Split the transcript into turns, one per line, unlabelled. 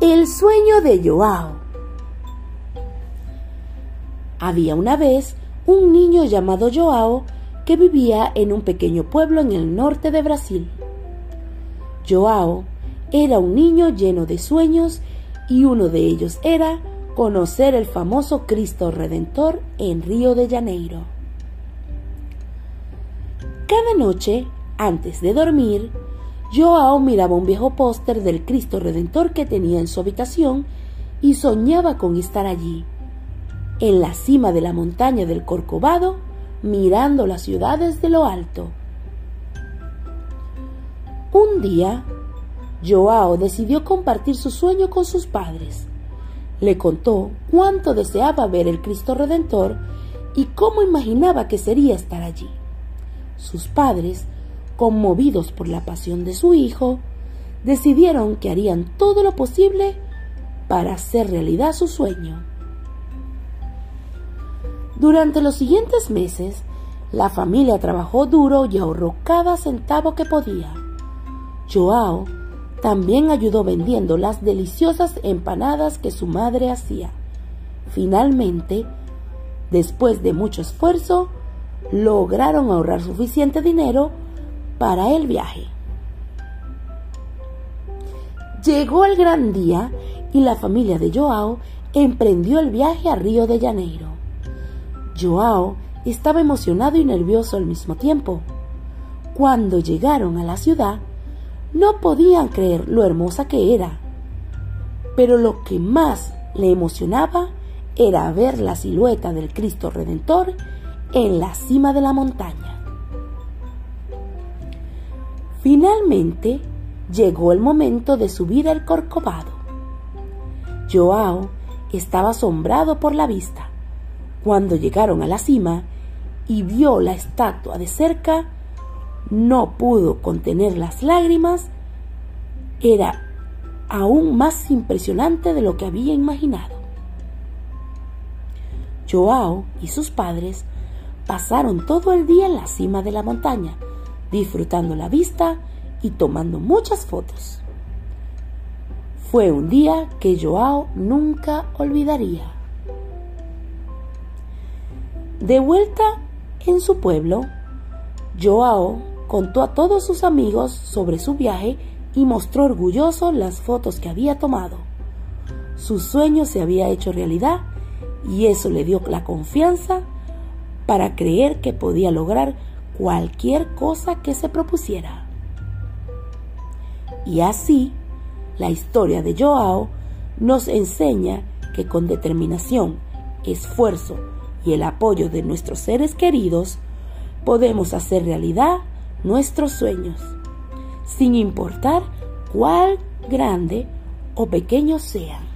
El sueño de Joao. Había una vez un niño llamado Joao que vivía en un pequeño pueblo en el norte de Brasil. Joao era un niño lleno de sueños y uno de ellos era conocer el famoso Cristo Redentor en Río de Janeiro. Cada noche, antes de dormir, Joao miraba un viejo póster del Cristo Redentor que tenía en su habitación y soñaba con estar allí, en la cima de la montaña del Corcovado, mirando las ciudades de lo alto. Un día, Joao decidió compartir su sueño con sus padres. Le contó cuánto deseaba ver el Cristo Redentor y cómo imaginaba que sería estar allí. Sus padres conmovidos por la pasión de su hijo, decidieron que harían todo lo posible para hacer realidad su sueño. Durante los siguientes meses, la familia trabajó duro y ahorró cada centavo que podía. Joao también ayudó vendiendo las deliciosas empanadas que su madre hacía. Finalmente, después de mucho esfuerzo, lograron ahorrar suficiente dinero para el viaje. Llegó el gran día y la familia de Joao emprendió el viaje a Río de Janeiro. Joao estaba emocionado y nervioso al mismo tiempo. Cuando llegaron a la ciudad, no podían creer lo hermosa que era. Pero lo que más le emocionaba era ver la silueta del Cristo Redentor en la cima de la montaña. Finalmente llegó el momento de subir al corcovado. Joao estaba asombrado por la vista. Cuando llegaron a la cima y vio la estatua de cerca, no pudo contener las lágrimas. Era aún más impresionante de lo que había imaginado. Joao y sus padres pasaron todo el día en la cima de la montaña, disfrutando la vista y tomando muchas fotos. Fue un día que Joao nunca olvidaría. De vuelta en su pueblo, Joao contó a todos sus amigos sobre su viaje y mostró orgulloso las fotos que había tomado. Su sueño se había hecho realidad y eso le dio la confianza para creer que podía lograr cualquier cosa que se propusiera. Y así, la historia de Joao nos enseña que con determinación, esfuerzo y el apoyo de nuestros seres queridos, podemos hacer realidad nuestros sueños, sin importar cuál grande o pequeño sean.